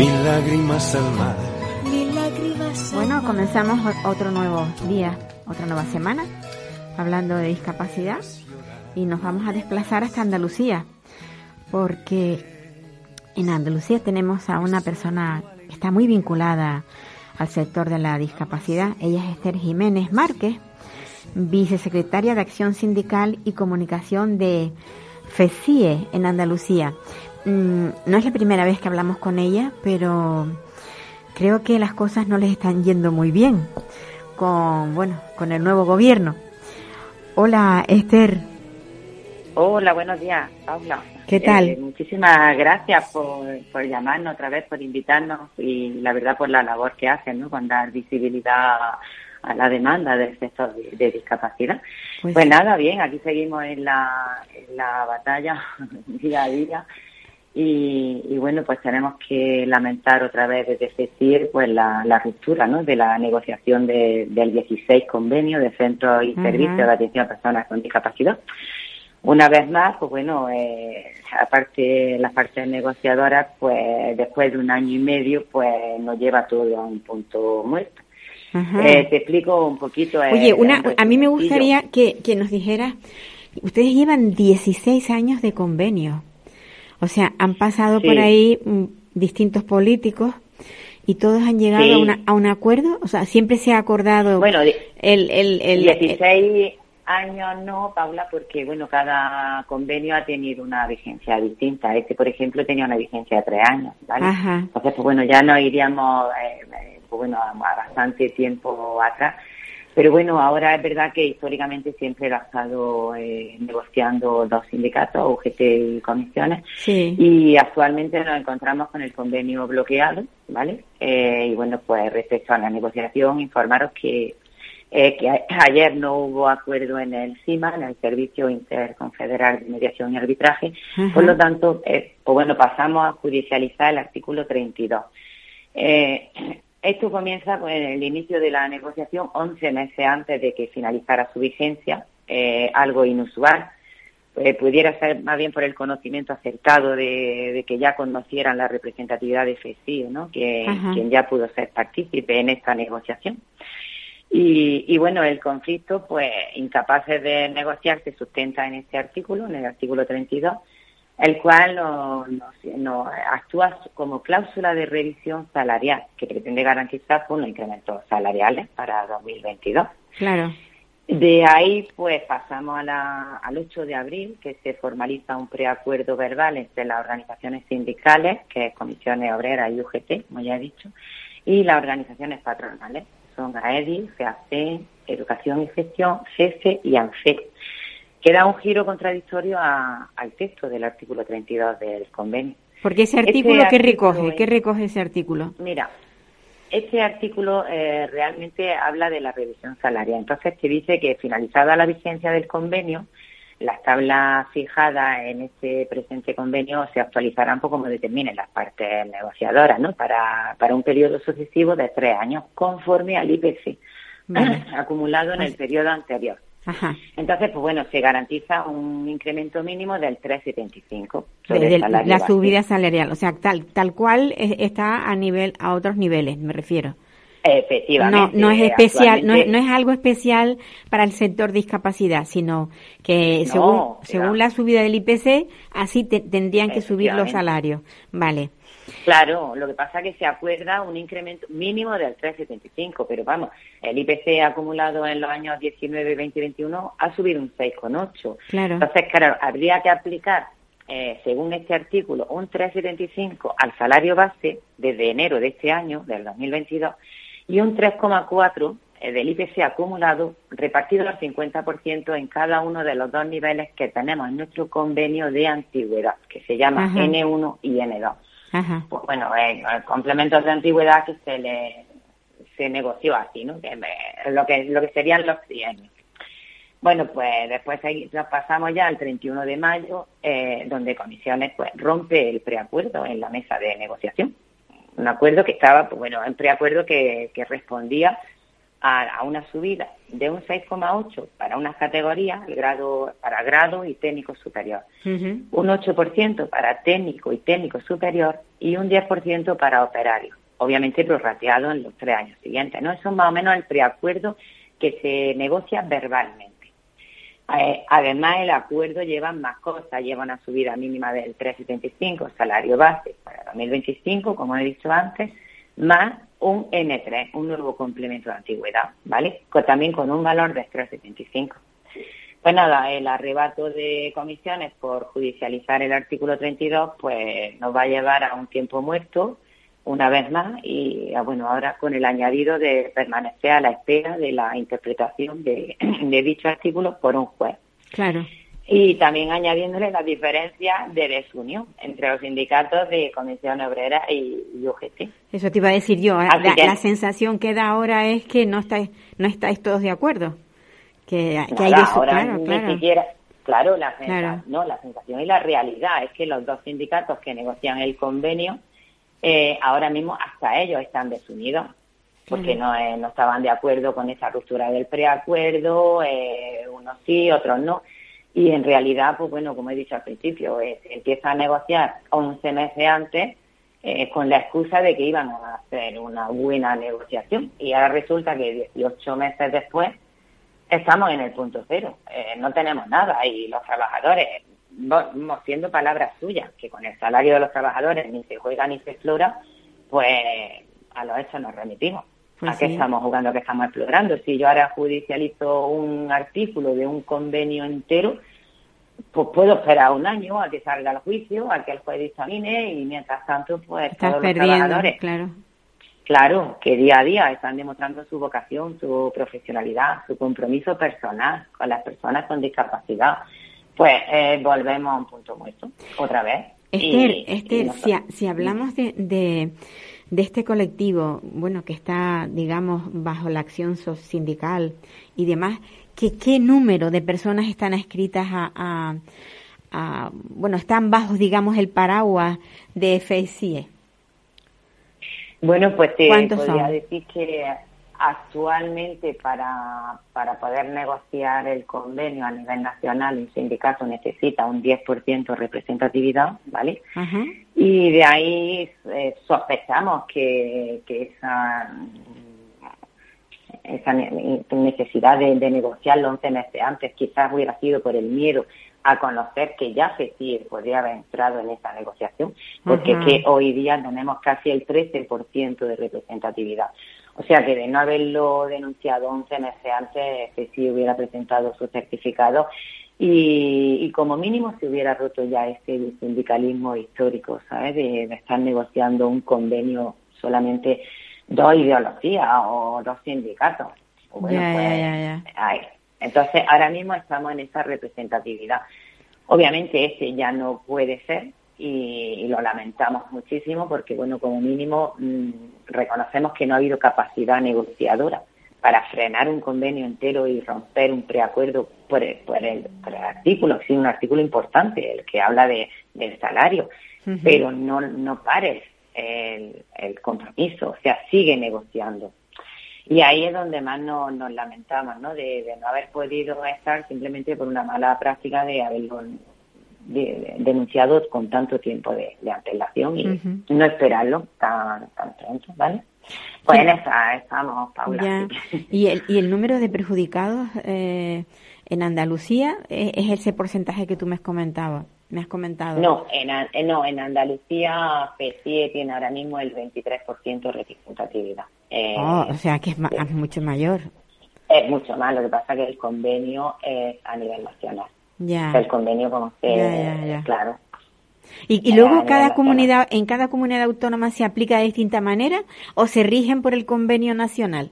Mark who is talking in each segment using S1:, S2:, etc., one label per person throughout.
S1: mil lágrimas al mar.
S2: mil lágrimas.
S3: Bueno, comenzamos otro nuevo día, otra nueva semana, hablando de discapacidad y nos vamos a desplazar hasta Andalucía, porque en Andalucía tenemos a una persona que está muy vinculada al sector de la discapacidad. Ella es Esther Jiménez Márquez, vicesecretaria de Acción Sindical y Comunicación de FECIE en Andalucía. Mm, No es la primera vez que hablamos con ella, pero creo que las cosas no les están yendo muy bien con, bueno, con el nuevo gobierno. Hola, Esther.
S4: Hola, buenos días, Paula.
S3: ¿Qué tal?
S4: Eh, muchísimas gracias por, por llamarnos otra vez, por invitarnos y la verdad por la labor que hacen, ¿no? Con dar visibilidad a la demanda del sector de, de discapacidad.
S3: Pues-
S4: Pues, nada, bien, aquí seguimos en la, en la batalla día a día y, y bueno, pues tenemos que lamentar otra vez desde FECIR pues la, la ruptura, ¿no? De la negociación de- del 16 convenio de centros y
S3: Ujú.
S4: servicios de atención a personas con discapacidad. Una vez más, pues bueno, eh, aparte las partes negociadoras, pues después de un año y medio, pues nos lleva todo a un punto muerto. Eh, te explico un poquito. eh,
S3: Oye, una, a mí me gustaría que, que nos dijera, ustedes llevan 16 años de convenio. O sea, han pasado
S4: Sí.
S3: por ahí mm, distintos políticos y todos han llegado
S4: Sí.
S3: a, una- a un acuerdo. O sea, siempre se ha acordado
S4: Bueno,
S3: el, el, el,
S4: 16 años no, Paula, porque bueno, cada convenio ha tenido una vigencia distinta. Este, por ejemplo, tenía una vigencia de tres años, ¿vale?
S3: Ajá.
S4: Entonces, pues bueno, ya nos iríamos, eh, eh, pues bueno, a, a bastante tiempo atrás. Pero bueno, ahora es verdad que históricamente siempre lo ha estado eh, negociando dos sindicatos, UGT y comisiones.
S3: Sí.
S4: Y actualmente nos encontramos con el convenio bloqueado, ¿vale? Eh, y bueno, pues respecto a la negociación, informaros que, eh, que a- ayer no hubo acuerdo en el CIMA, en el Servicio Interconfederal de Mediación y Arbitraje. Por lo tanto, eh, pues bueno, pasamos a judicializar el artículo 32. Eh, esto comienza con el inicio de la negociación 11 meses antes de que finalizara su vigencia, eh, algo inusual. Eh, pudiera ser más bien por el conocimiento acertado de, de que ya conocieran la representatividad de FECI, ¿no? que,
S3: Ajá.
S4: quien ya pudo ser partícipe en esta negociación. Y, y bueno, el conflicto, pues incapaces de negociar, se sustenta en este artículo, en el artículo 32, el cual no, no- no actúa como cláusula de revisión salarial, que pretende garantizar los incrementos salariales para 2022.
S3: Claro.
S4: De ahí, pues pasamos a la- al 8 de abril, que se formaliza un preacuerdo verbal entre las organizaciones sindicales, que es Comisiones Obreras y UGT, como ya he dicho, y las organizaciones patronales, son AEDI, FEAC, Educación y Gestión, CESE y ANFE, que da un giro contradictorio a- al texto del artículo 32 del convenio.
S3: Porque ese
S4: Este
S3: artículo, ¿qué
S4: artículo
S3: recoge?
S4: es-
S3: ¿Qué recoge ese artículo?
S4: Mira, este artículo eh, realmente habla de la revisión salarial. Entonces te dice que finalizada la vigencia del convenio, las tablas fijadas en este presente convenio se actualizarán pues, como determinen las partes negociadoras, ¿no? Para, para un periodo sucesivo de tres años, conforme al IPC
S3: Vale.
S4: acumulado en el periodo anterior.
S3: Ajá.
S4: Entonces, pues bueno, se garantiza un incremento mínimo del 3,75 sobre
S3: De-
S4: el
S3: la
S4: base.
S3: subida salarial, o sea, tal tal cual es- está a nivel a otros niveles, me refiero. No,
S4: Efectivamente.
S3: no es especial, no no es algo especial para el sector discapacidad, sino que
S4: No,
S3: según según la subida del IPC, así te- tendrían que subir los salarios. Vale.
S4: Claro, lo que pasa es que se acuerda un incremento mínimo del 3,75, pero vamos, el IPC acumulado en los años 19, 20 y 21 ha subido un 6,8.
S3: Claro.
S4: Entonces, claro, habría que aplicar, eh, según este artículo, un 3,75 al salario base desde enero de este año, del 2022, y un 3,4 eh, del IPC acumulado repartido al 50% en cada uno de los dos niveles que tenemos en nuestro convenio de antigüedad, que se llama
S3: Ajá.
S4: N1 y N2. Pues bueno, eh, complementos de antigüedad que se le se negoció así, ¿no? Que me- lo que lo que serían los trienios. Bueno, pues después ahí nos pasamos ya al 31 de mayo, eh, donde Comisiones pues rompe el preacuerdo en la mesa de negociación. Un acuerdo que estaba, pues bueno, un preacuerdo que, que respondía a, a una subida de un 6,8 para unas categorías, el grado para grado y técnico superior,
S3: Ujú.
S4: un 8% para técnico y técnico superior y un 10% para operario, obviamente prorrateado en los tres años siguientes. ¿no? Eso es más o menos el preacuerdo que se negocia verbalmente. Eh, además, el acuerdo lleva más cosas, lleva una subida mínima del 3,75, salario base para 2025, como he dicho antes, más un N3, un nuevo complemento de antigüedad, ¿vale? También con un valor de 3,75. Pues nada, el arrebato de comisiones por judicializar el artículo 32, pues nos va a llevar a un tiempo muerto una vez más y ah, bueno, ahora con el añadido de permanecer a la espera de la interpretación de dicho artículo por un juez.
S3: Claro.
S4: Y también añadiéndole la diferencia de desunión entre los sindicatos de Comisión Obrera y, UGT.
S3: Eso te iba a decir yo. La,
S4: que-
S3: la sensación que da ahora es que no estáis, no estáis todos de acuerdo. Que, que hay eso,
S4: ahora
S3: claro,
S4: ni
S3: claro.
S4: siquiera, claro, la
S3: Claro.
S4: no, la sensación y la realidad es que los dos sindicatos que negocian el convenio, eh, ahora mismo hasta ellos están desunidos, porque no, eh, no estaban de acuerdo con esa ruptura del preacuerdo, eh, unos sí, otros no. Y en realidad, pues bueno, como he dicho al principio, eh, se empieza a negociar 11 meses antes eh, con la excusa de que iban a hacer una buena negociación. Y ahora resulta que 18 meses después estamos en el punto cero, eh, no tenemos nada y los trabajadores, siendo palabras suyas, que con el salario de los trabajadores ni se juega ni se explora, pues a los hechos nos remitimos.
S3: Pues
S4: ¿A qué
S3: sí.
S4: estamos jugando? ¿A qué estamos explorando? Si yo ahora judicializo un artículo de un convenio entero, pues puedo esperar un año a que salga el juicio, a que el juez dictamine y mientras tanto, pues
S3: Estás
S4: todos los trabajadores
S3: claro.
S4: Claro, que día a día están demostrando su vocación, su profesionalidad, su compromiso personal con las personas con discapacidad. Pues eh, volvemos a un punto muerto, otra vez.
S3: Esther,
S4: Y- y
S3: Esther,
S4: no-
S3: si, ha- si hablamos de, de, de este colectivo, bueno, que está, digamos, bajo la acción sindical y demás, ¿qué, ¿qué número de personas están escritas a, a- a- bueno, están bajo, digamos, el paraguas de FSIE?
S4: Bueno, pues te
S3: ¿Cuántos
S4: podría
S3: son?
S4: decir que actualmente para, para poder negociar el convenio a nivel nacional un sindicato necesita un 10% representatividad, ¿vale? Y de ahí eh, sospechamos que, que esa, esa ne- necesidad de, de negociarlo 11 meses antes quizás hubiera sido por el miedo a conocer que ya FECIE podría haber entrado en esa negociación, porque que hoy día tenemos casi el 13% de representatividad. O sea que de no haberlo denunciado 11 meses antes, FECIE hubiera presentado su certificado y, y como mínimo se hubiera roto ya ese sindicalismo histórico, ¿sabes? De, de estar negociando un convenio solamente dos ideologías o dos sindicatos. Bueno,
S3: Ya,
S4: pues,
S3: ya.
S4: ay, entonces ahora mismo estamos en esa representatividad. Obviamente ese ya no puede ser y, y lo lamentamos muchísimo porque, bueno, como mínimo mm, reconocemos que no ha habido capacidad negociadora para frenar un convenio entero y romper un preacuerdo por el, por el, por el artículo, sí, un artículo importante, el que habla de, del salario, pero no, no pares el, el compromiso, o sea, sigue negociando. Y ahí es donde más nos, nos lamentamos, ¿no? De, de no haber podido estar simplemente por una mala práctica de haberlo de- de- denunciado con tanto tiempo de, de antelación y no esperarlo tan, tan pronto, ¿vale? Pues
S3: Sí.
S4: en esa estamos, Paula.
S3: ¿Y el, y el número de perjudicados eh, en Andalucía es, es ese porcentaje que tú me has comentado? Me has comentado.
S4: No, en, eh, no, en Andalucía PSIE tiene ahora mismo el 23% de representatividad. Eh,
S3: Oh, o sea que es, ma- es mucho mayor.
S4: Es mucho más, lo que pasa que el convenio es a nivel nacional.
S3: Ya.
S4: El convenio como que,
S3: Ya, ya, ya.
S4: claro.
S3: Y, y luego cada comunidad, en cada comunidad autónoma se aplica de distinta manera o se rigen por el convenio nacional.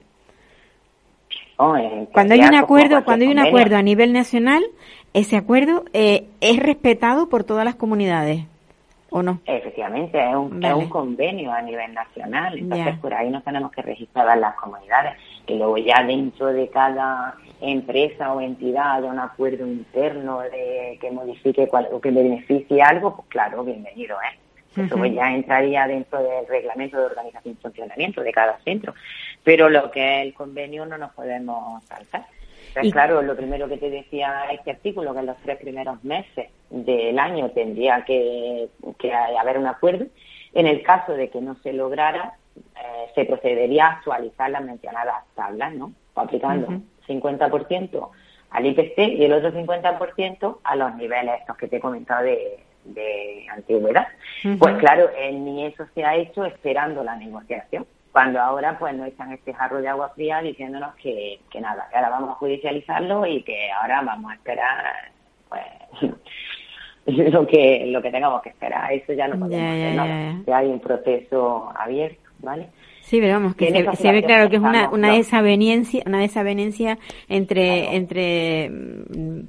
S4: Oh,
S3: Cuando hay un acuerdo, cuando hay un
S4: convenio.
S3: acuerdo a nivel nacional, ese acuerdo eh, es respetado por todas las comunidades. ¿O no?
S4: Efectivamente, es un, es un convenio a nivel nacional, entonces
S3: Ya.
S4: por ahí nos tenemos que registrar las comunidades y luego ya dentro de cada empresa o entidad de un acuerdo interno de que modifique cual- o que beneficie algo, pues claro, bienvenido, ¿eh? Eso pues ya entraría dentro del reglamento de organización y funcionamiento de cada centro, pero lo que es el convenio no nos podemos saltar. Entonces, claro, lo primero que te decía este artículo, que en los tres primeros meses del año tendría que, que haber un acuerdo. En el caso de que no se lograra, eh, se procedería a actualizar las mencionadas tablas, ¿no? Aplicando
S3: Ujú.
S4: 50% al IPC y el otro 50% a los niveles estos que te he comentado de, de antigüedad. Pues claro, eh, ni eso se ha hecho esperando la negociación. Cuando ahora pues nos echan este jarro de agua fría diciéndonos que, que nada, que ahora vamos a judicializarlo y que ahora vamos a esperar pues lo que lo que tengamos que esperar. Eso ya no podemos
S3: ya,
S4: hacer nada.
S3: Ya
S4: hay un proceso abierto, ¿vale?
S3: Sí, pero vamos, que se, ve claro que es una, una una desavenencia entre,
S4: Claro.
S3: entre, mm,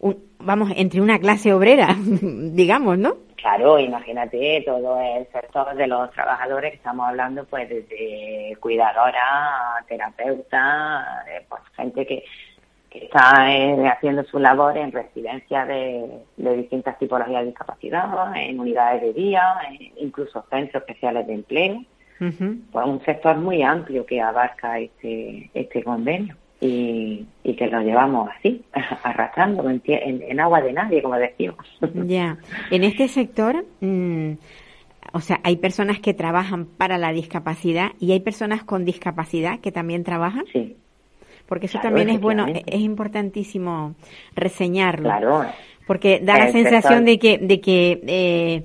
S3: un- vamos, entre una clase obrera, digamos, ¿no?
S4: Claro, imagínate todo el sector de los trabajadores que estamos hablando, pues desde cuidadora, terapeuta, pues gente que, que está eh, haciendo su labor en residencias de, de distintas tipologías de discapacidad, en unidades de día, en incluso centros especiales de empleo. Pues un sector muy amplio que abarca este, este convenio y, y que lo llevamos así, arrastrando en, en- en agua de nadie, como decimos.
S3: Ya. En este sector, mm, o sea, hay personas que trabajan para la discapacidad y hay personas con discapacidad que también trabajan,
S4: Sí,
S3: porque eso
S4: Claro,
S3: también es bueno, es importantísimo reseñarlo.
S4: claro.
S3: Porque da la sensación
S4: sector-
S3: de que, de que eh,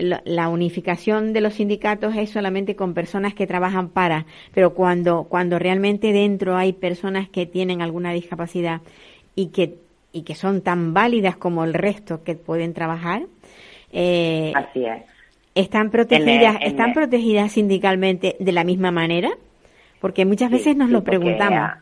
S3: la, unificación de los sindicatos es solamente con personas que trabajan para, pero cuando, cuando realmente dentro hay personas que tienen alguna discapacidad y que, y que son tan válidas como el resto que pueden trabajar, eh,
S4: Así es.
S3: están protegidas,
S4: En el- en
S3: están
S4: el-
S3: protegidas sindicalmente de la misma manera, porque muchas
S4: Sí,
S3: veces nos
S4: sí,
S3: lo preguntamos.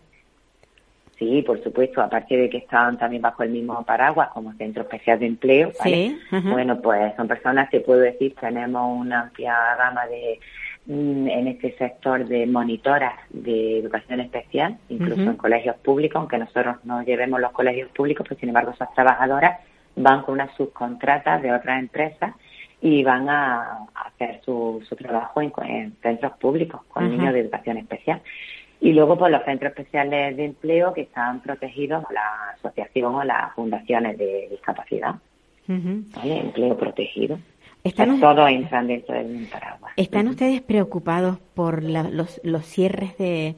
S4: Sí, por supuesto, aparte de que están también bajo el mismo paraguas como Centro Especial de Empleo, ¿vale?
S3: Sí,
S4: bueno, pues son personas que puedo decir, tenemos una amplia gama de mm, en este sector de monitoras de educación especial, incluso en colegios públicos, aunque nosotros no llevemos los colegios públicos, pues sin embargo esas trabajadoras van con unas subcontratas de otras empresas y van a, hacer su, su trabajo en, en centros públicos con niños de educación especial. Y luego, pues los centros especiales de empleo que están protegidos por la asociación o las fundaciones de discapacidad,
S3: Ujú.
S4: ¿vale? Empleo protegido.
S3: Están-
S4: Pues todos entran dentro del paraguas.
S3: ¿Están ustedes preocupados por la- los, los cierres de,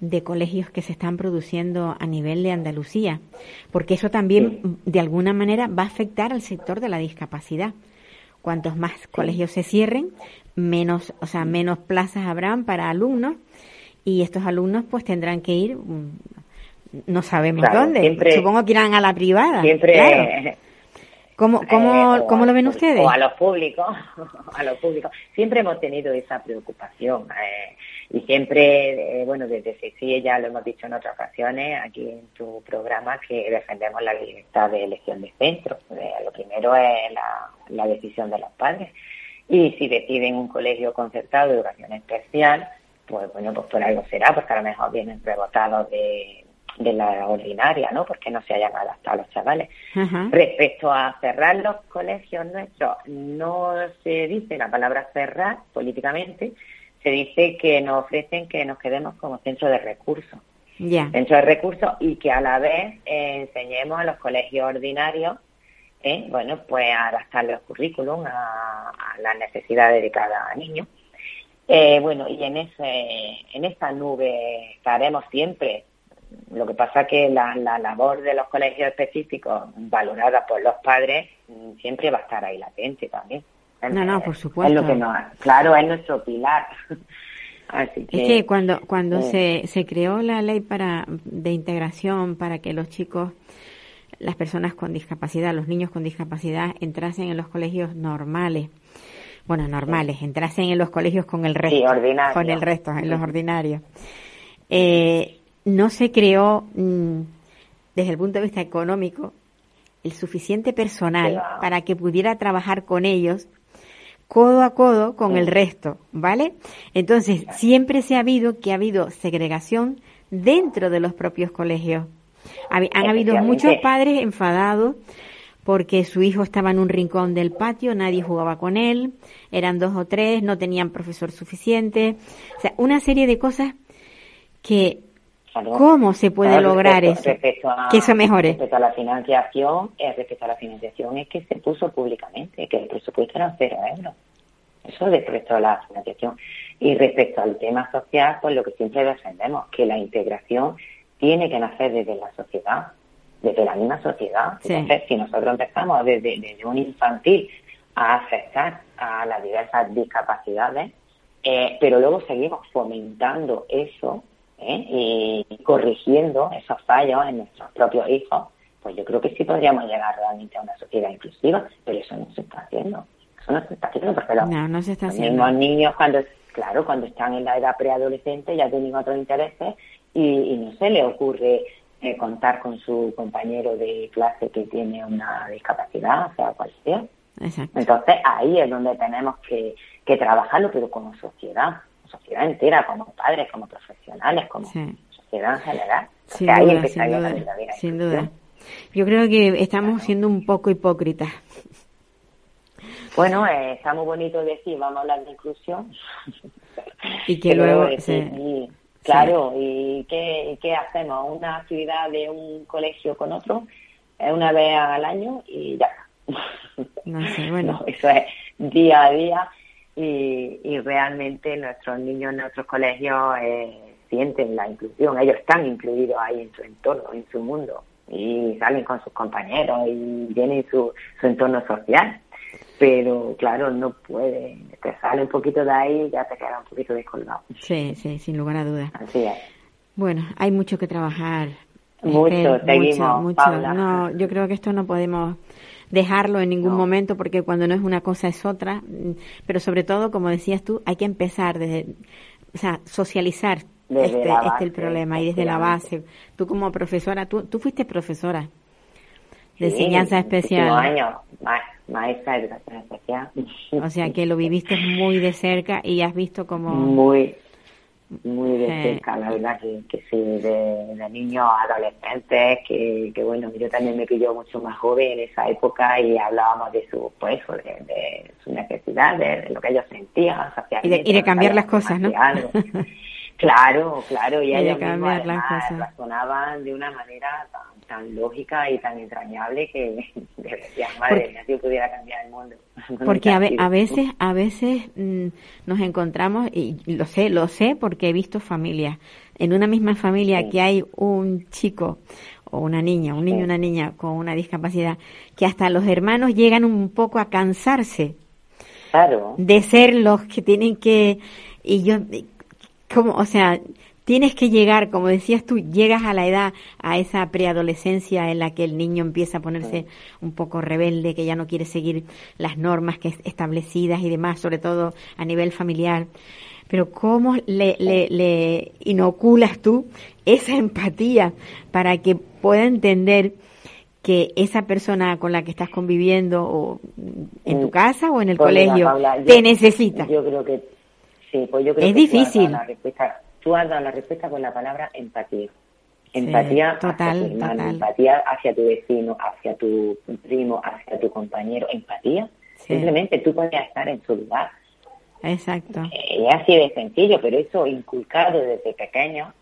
S3: de colegios que se están produciendo a nivel de Andalucía? Porque eso también,
S4: Sí.
S3: de alguna manera, va a afectar al sector de la discapacidad. Cuantos más colegios se cierren, menos, o sea, menos plazas habrán para alumnos y estos alumnos pues tendrán que ir, mm, no sabemos
S4: Claro,
S3: dónde.
S4: siempre-
S3: Supongo que irán a la privada.
S4: Siempre.
S3: claro. ¿Cómo, cómo,
S4: eh,
S3: cómo
S4: a
S3: lo ven ustedes?
S4: O a los públicos, a los públicos. Siempre hemos tenido esa preocupación eh, y siempre, eh, bueno, desde CICIE ya lo hemos dicho en otras ocasiones aquí en tu programa que defendemos la libertad de elección de centro. Eh, lo primero es la, la decisión de los padres y si deciden un colegio concertado de educación especial, pues bueno, pues por algo será, porque a lo mejor vienen rebotados de, de la ordinaria, ¿no? Porque no se hayan adaptado los chavales. Respecto a cerrar los colegios nuestros, no se dice la palabra cerrar políticamente, se dice que nos ofrecen que nos quedemos como centro de recursos.
S3: Ya.
S4: Centro de recursos y que a la vez eh, enseñemos a los colegios ordinarios, eh, bueno, pues a adaptar los currículum a, a las necesidades de cada niño. Eh, bueno, y en ese, en esta nube estaremos siempre. Lo que pasa que la, la labor de los colegios específicos, valorada por los padres, siempre va a estar ahí latente también.
S3: No, no, por
S4: Es
S3: supuesto.
S4: lo que nos, claro, es nuestro pilar. Así que,
S3: Es que cuando cuando
S4: eh,
S3: se, se creó la ley para de integración para que los chicos, las personas con discapacidad, los niños con discapacidad entrasen en los colegios normales, bueno normales, entrasen en los colegios con el resto,
S4: ordinarios.
S3: con el resto, en los ordinarios. Eh, no se creó mm, desde el punto de vista económico el suficiente personal para que pudiera trabajar con ellos codo a codo con el resto, ¿vale? Entonces, siempre se ha habido que ha habido segregación dentro de los propios colegios. Han habido muchos padres enfadados porque su hijo estaba en un rincón del patio, nadie jugaba con él, eran dos o tres, no tenían profesor suficiente, o sea, una serie de cosas que ¿Cómo se puede lograr eso? que eso mejore.
S4: Respecto a la financiación, eh, respecto a la financiación es que se puso públicamente que el presupuesto era cero euros. Eso respecto a la financiación. Y respecto al tema social, pues lo que siempre defendemos, que la integración tiene que nacer desde la sociedad desde la misma sociedad. Entonces, si nosotros empezamos desde, desde, un infantil a aceptar a las diversas discapacidades, eh, pero luego seguimos fomentando eso eh, y corrigiendo esos fallos en nuestros propios hijos, pues yo creo que sí podríamos llegar realmente a una sociedad inclusiva, pero eso no se está haciendo. Eso no se está haciendo porque los,
S3: no, no se está haciendo.
S4: los niños cuando claro, cuando están en la edad preadolescente ya tienen otros intereses y, y no se le ocurre eh, contar con su compañero de clase que tiene una discapacidad, sea cual sea. Entonces ahí es donde tenemos que, que trabajarlo, pero como sociedad, sociedad entera, como padres, como profesionales, como sociedad en general.
S3: Sin ahí sin duda, sin duda. Yo creo que estamos siendo un poco hipócritas.
S4: Bueno, eh, está muy bonito decir, vamos a hablar de inclusión.
S3: Y que luego...
S4: Claro, ¿y qué, qué hacemos? Una actividad de un colegio con otro, eh, una vez al año y ya.
S3: No sé, bueno.
S4: eso es día a día y, y realmente nuestros niños en nuestros colegios eh, sienten la inclusión, ellos están incluidos ahí en su entorno, en su mundo y salen con sus compañeros y tienen su, su entorno social pero claro, no puede, te sale un poquito de ahí y ya te queda un poquito descolgado.
S3: Sí, sí, sin lugar a dudas.
S4: Así es.
S3: Bueno, hay mucho que trabajar.
S4: Mucho, seguimos,
S3: mucho, No, yo creo que esto no podemos dejarlo en ningún momento porque cuando no es una cosa es otra, pero sobre todo, como decías tú, hay que empezar desde, o sea, socializar este, este el problema y desde la base. Tú como profesora, tú, tú fuiste profesora de enseñanza especial.
S4: años, maestra de educación especial.
S3: O sea que lo viviste muy de cerca y has visto como...
S4: Muy, muy de cerca, la verdad que, que sí, de, de niños adolescentes, que, que bueno, yo también me pilló mucho más joven en esa época y hablábamos de su, pues, de, de su necesidad, de, lo que ellos sentían
S3: Y de, y de cambiar las cosas, ¿no?
S4: claro, claro, y, ellos
S3: las cosas.
S4: razonaban de una manera tan lógica y tan entrañable que madre mía, si pudiera cambiar el mundo.
S3: porque a, a, veces, a veces mm, nos encontramos, y lo sé, lo sé porque he visto familias, en una misma familia que hay un chico o una niña, un niño o una niña con una discapacidad, que hasta los hermanos llegan un poco a cansarse
S4: claro.
S3: de ser los que tienen que, y yo, como, o sea, tienes que llegar, como decías tú, llegas a la edad, a esa preadolescencia en la que el niño empieza a ponerse un poco rebelde, que ya no quiere seguir las normas que establecidas y demás, sobre todo a nivel familiar. Pero ¿cómo le, le, le inoculas tú esa empatía para que pueda entender que esa persona con la que estás conviviendo o en tu mm. casa o en el pues colegio te necesita?
S4: Yo creo que sí, pues yo creo
S3: es difícil
S4: tú has dado la respuesta con la palabra empatía. Empatía
S3: total,
S4: hacia empatía hacia tu vecino, hacia tu primo, hacia tu compañero, empatía. Simplemente tú podías estar en su lugar.
S3: Exacto.
S4: Eh, es así de sencillo, pero eso inculcado desde pequeño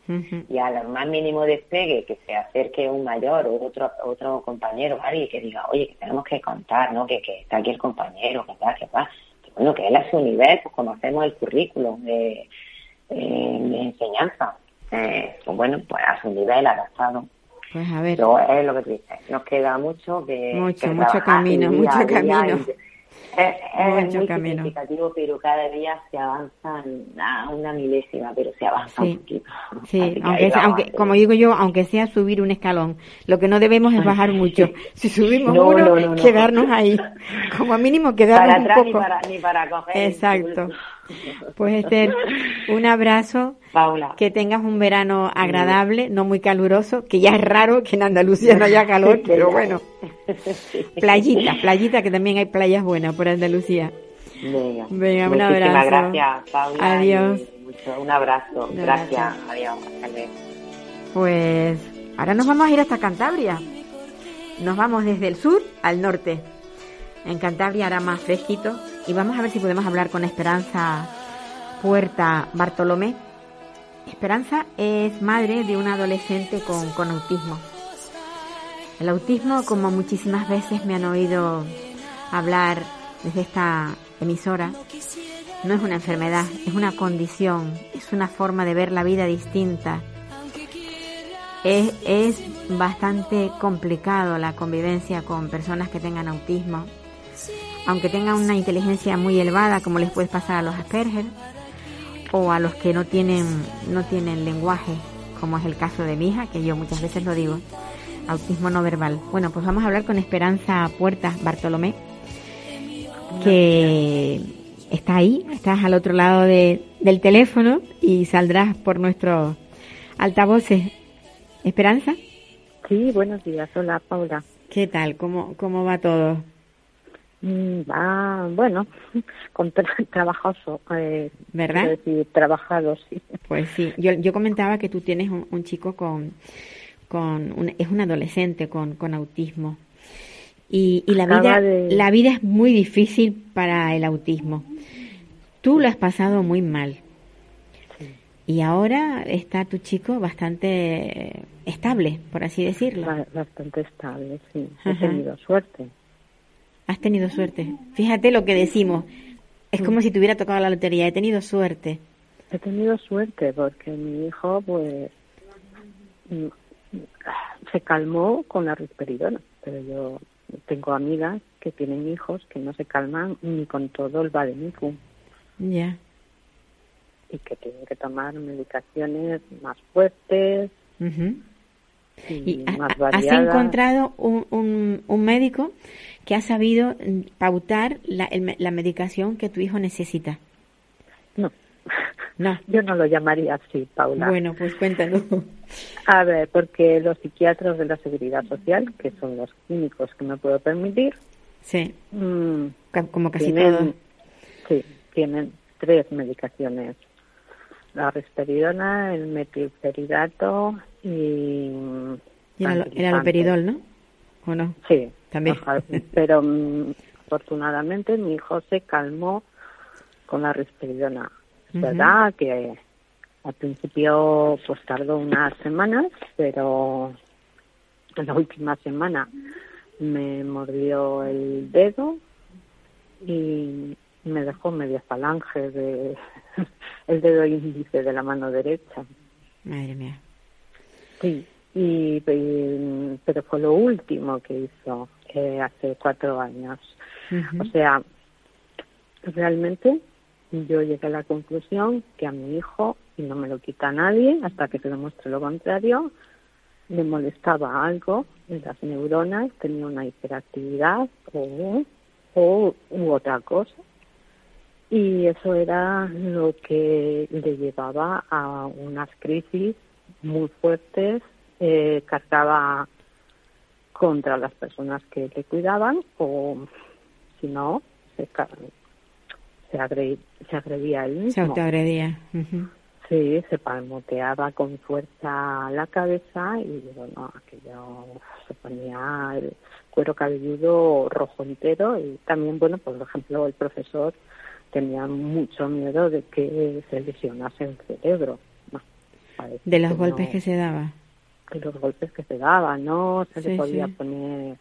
S4: y a lo más mínimo despegue que se acerque un mayor o otro otro compañero, alguien que diga, oye, que tenemos que contar, ¿no? Que, que está aquí el compañero, que tal, que va. Bueno, que él a su nivel, pues como hacemos el currículum, de eh, enseñanza. Eh, pues bueno, pues a su nivel adaptado.
S3: Pues a ver.
S4: es lo que tú dices. Nos queda mucho que.
S3: Mucho, mucho camino, mucho camino.
S4: Es, muy significativo, pero cada día se avanza a una milésima, pero se avanza un poquito.
S3: Sí, aunque, aunque como digo yo, aunque sea subir un escalón, lo que no debemos es bajar mucho. Si subimos uno, quedarnos ahí. Como mínimo quedarnos un poco.
S4: Ni para, ni para coger
S3: Exacto. Pues Esther, un abrazo.
S4: Paula.
S3: Que tengas un verano agradable, no muy caluroso, que ya es raro que en Andalucía no haya calor, pero bueno. Playita, playita, que también hay playas buenas por Andalucía.
S4: Venga,
S3: Venga, un abrazo.
S4: gracias, Paula.
S3: Adiós.
S4: mucho- un abrazo. Gracias.
S3: abrazo.
S4: Adiós.
S3: Pues ahora nos vamos a ir hasta Cantabria. Nos vamos desde el sur al norte. En Cantabria hará más fresquito y vamos a ver si podemos hablar con Esperanza Puerta Bartolomé. Esperanza es madre de un adolescente con, autismo. El autismo, como muchísimas veces me han oído hablar desde esta emisora, no es una enfermedad, es una condición, es una forma de ver la vida distinta. Es bastante complicado la convivencia con personas que tengan autismo, aunque tengan una inteligencia muy elevada, como les puede pasar a los Asperger, o a los que no tienen, no tienen lenguaje, como es el caso de mi hija, que yo muchas veces lo digo, autismo no verbal. Bueno, pues vamos a hablar con Esperanza Puertas Bartolomé, que está ahí, estás al otro lado de- del teléfono y saldrás por nuestros altavoces. Esperanza,
S5: Sí, buenos días. Hola, Paula.
S3: ¿qué tal? ¿Cómo, cómo va todo?
S5: Mm, Va, bueno, con tra- trabajoso. Eh,
S3: ¿Verdad?
S5: decir, trabajado, sí.
S3: Pues sí, yo, yo comentaba que tú tienes un, un chico con, con un- es un adolescente con, con autismo. Y, y la vida,
S5: de-
S3: la vida es muy difícil para el autismo. Tú lo has pasado muy mal. Y ahora está tu chico bastante estable, por así decirlo.
S5: Ba- Bastante estable, sí. He
S3: Ajá.
S5: tenido suerte.
S3: Has tenido suerte. Fíjate lo que decimos. Es como si te hubiera tocado la lotería. He tenido suerte.
S5: He tenido suerte porque mi hijo, pues, se calmó con la risperidona. Pero yo tengo amigas que tienen hijos que no se calman ni con todo el Bademicum
S3: Ya.
S5: y que tienen que tomar medicaciones más fuertes y,
S3: ¿Y
S5: más
S3: has encontrado un, un, un médico que ha sabido mm, pautar la, el la medicación que tu hijo necesita?
S5: No,
S3: No.
S5: yo no lo llamaría así, Paula.
S3: Bueno, pues cuéntanos.
S5: A ver, porque los psiquiatras de la Seguridad Social, que son los únicos que me puedo permitir,
S3: Sí,
S5: mm,
S3: como casi
S5: tienen,
S3: todo.
S5: sí, tienen tres medicaciones. La risperidona, el metilferidato y...
S3: Y el, aloperidol, ¿no? ¿O no?
S5: Sí,
S3: También.
S5: Pero mm, afortunadamente mi hijo se calmó con la risperidona. Es verdad que al principio pues tardó unas semanas, pero en la última semana me mordió el dedo y me dejó media falange de el dedo índice de la mano derecha.
S3: Madre mía.
S5: Sí, y, y- pero fue lo último que hizo eh, hace cuatro años. O sea, realmente yo llegué a la conclusión que a mi hijo, y no me lo quita nadie hasta que se demuestre lo contrario, le molestaba algo en las neuronas, tenía una hiperactividad o, o u otra cosa. Y eso era lo que le llevaba a unas crisis muy fuertes, eh, cargaba contra las personas que le cuidaban o si no, se, se, agre- se agredía él
S3: Se
S5: mismo.
S3: autoagredía. Ujú.
S5: Sí, se palmoteaba con fuerza la cabeza y bueno, aquello se ponía el cuero cabelludo rojo entero y también, bueno, por ejemplo, el profesor tenía mucho miedo de que se lesionase el cerebro.
S3: De los
S5: que
S3: golpes
S5: no-
S3: que se daba.
S5: de los golpes que se daban, no se
S3: Sí,
S5: le podía
S3: sí.
S5: poner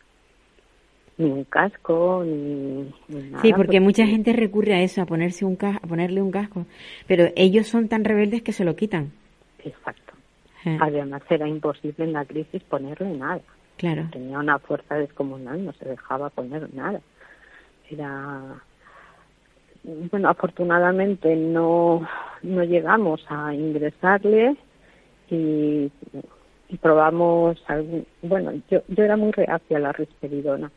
S5: ni un casco ni, ni nada.
S3: Sí, porque mucha gente recurre a eso, a ponerse un ca- a ponerle un casco, pero ellos son tan rebeldes que se lo quitan.
S5: Exacto.
S3: Eh,
S5: Además era imposible en la crisis ponerle nada.
S3: claro.
S5: Tenía una fuerza descomunal, no se dejaba poner nada. Era bueno, afortunadamente no no llegamos a ingresarle y, y probamos algún, bueno, yo yo era muy reacia a la risperidona.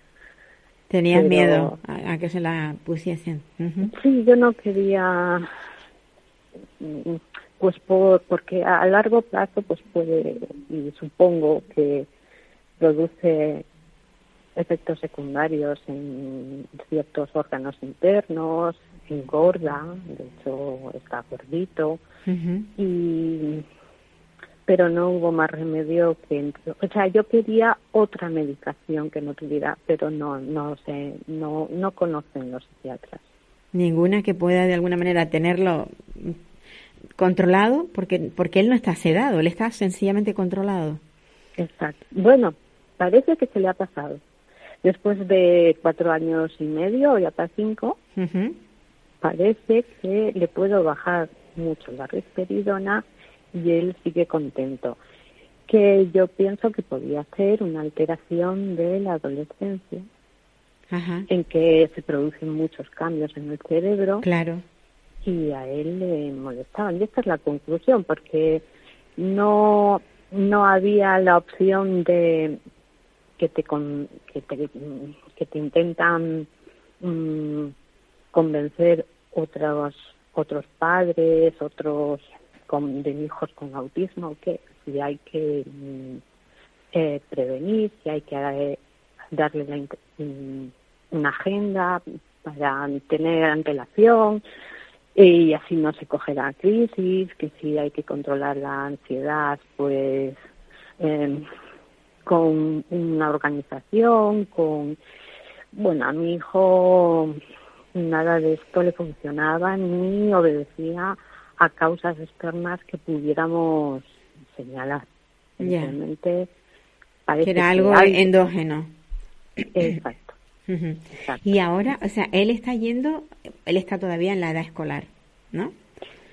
S3: Tenías
S5: Pero-
S3: miedo a, a que se la pusiesen.
S5: Sí, yo no quería, mm, pues por, porque a largo plazo pues puede, y supongo que produce efectos secundarios en ciertos órganos internos, engorda, de hecho está gordito, y pero no hubo más remedio que o sea yo quería otra medicación que no tuviera pero no no sé no no conocen los psiquiatras.
S3: Ninguna que pueda de alguna manera tenerlo controlado porque porque él no está sedado él está sencillamente controlado.
S5: Exacto. Bueno parece que se le ha pasado. Después de cuatro años y medio y hasta cinco parece que le puedo bajar mucho la risperidona y él sigue contento. Que yo pienso que podría ser una alteración de la adolescencia, en que se producen muchos cambios en el cerebro.
S3: Claro.
S5: Y a él le molestaban. Y esta es la conclusión, porque no, no había la opción de que te, con, que te, que te intentan mm, convencer otros otros padres, otros con, de hijos con autismo, que si hay que mm, eh, prevenir, si hay que eh, darle la, mm, una agenda para tener antelación y así no se coge la crisis, que si hay que controlar la ansiedad, pues em, con una organización, con bueno, a mi hijo nada de esto le funcionaba ni obedecía a causas externas que pudiéramos señalar.
S3: Realmente parece que era algo endógeno.
S5: Exacto.
S3: Y ahora, o sea, él está yendo, él está todavía en la edad escolar, ¿no?